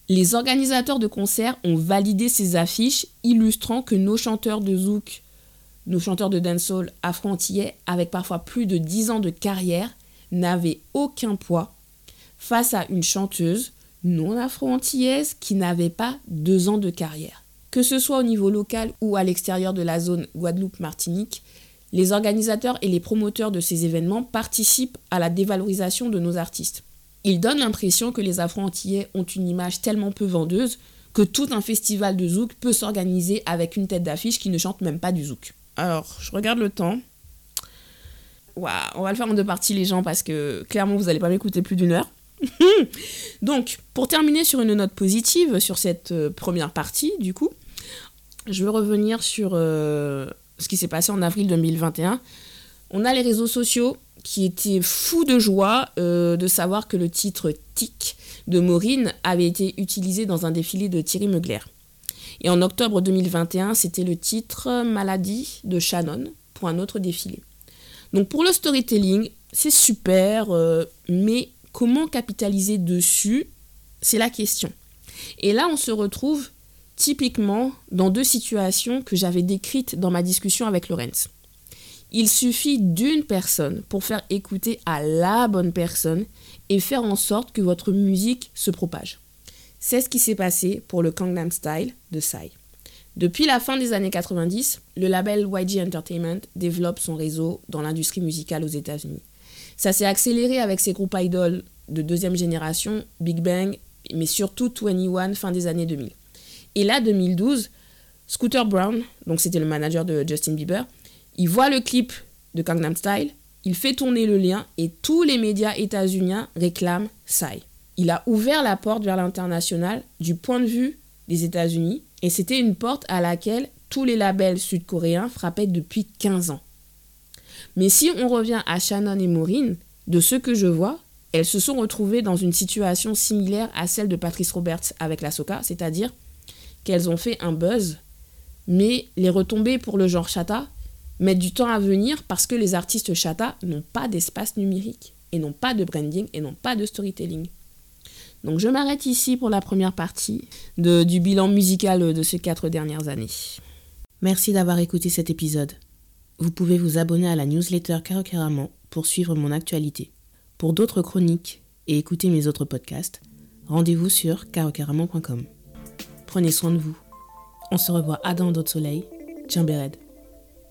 Les organisateurs de concerts ont validé ces affiches illustrant que nos chanteurs de Zouk, nos chanteurs de dancehall affrontillais, avec parfois plus de 10 ans de carrière, n'avait aucun poids face à une chanteuse non afro-antillaise qui n'avait pas deux ans de carrière. Que ce soit au niveau local ou à l'extérieur de la zone Guadeloupe-Martinique, les organisateurs et les promoteurs de ces événements participent à la dévalorisation de nos artistes. Ils donnent l'impression que les Afro-Antillais ont une image tellement peu vendeuse que tout un festival de zouk peut s'organiser avec une tête d'affiche qui ne chante même pas du zouk. Alors, je regarde le temps on va le faire en deux parties, les gens, parce que clairement, vous n'allez pas m'écouter plus d'une heure. Donc, pour terminer sur une note positive sur cette euh, première partie, du coup, je veux revenir sur euh, ce qui s'est passé en avril 2021. On a les réseaux sociaux qui étaient fous de joie euh, de savoir que le titre Tic de Maureen avait été utilisé dans un défilé de Thierry Mugler. Et en octobre 2021, c'était le titre Maladie de Shannon pour un autre défilé. Donc pour le storytelling, c'est super, mais comment capitaliser dessus C'est la question. Et là, on se retrouve typiquement dans deux situations que j'avais décrites dans ma discussion avec Lorenz. Il suffit d'une personne pour faire écouter à la bonne personne et faire en sorte que votre musique se propage. C'est ce qui s'est passé pour le Gangnam Style de Psy. Depuis la fin des années 90, le label YG Entertainment développe son réseau dans l'industrie musicale aux États-Unis. Ça s'est accéléré avec ses groupes idoles de deuxième génération, Big Bang, mais surtout 21 fin des années 2000. Et là, 2012, Scooter Brown, donc c'était le manager de Justin Bieber, il voit le clip de Gangnam Style, il fait tourner le lien et tous les médias états-uniens réclament Psy. Il a ouvert la porte vers l'international du point de vue des États-Unis et c'était une porte à laquelle tous les labels sud-coréens frappaient depuis 15 ans. Mais si on revient à Shannon et Maureen, de ce que je vois, elles se sont retrouvées dans une situation similaire à celle de Patrice Roberts avec la Soca, c'est-à-dire qu'elles ont fait un buzz, mais les retombées pour le genre chata mettent du temps à venir parce que les artistes chata n'ont pas d'espace numérique et n'ont pas de branding et n'ont pas de storytelling. Donc je m'arrête ici pour la première partie du bilan musical de ces quatre dernières années. Merci d'avoir écouté cet épisode. Vous pouvez vous abonner à la newsletter Carocaramon pour suivre mon actualité. Pour d'autres chroniques et écouter mes autres podcasts, rendez-vous sur carocaramon.com. Prenez soin de vous. On se revoit à dans d'autres soleils. Tiens, Béred.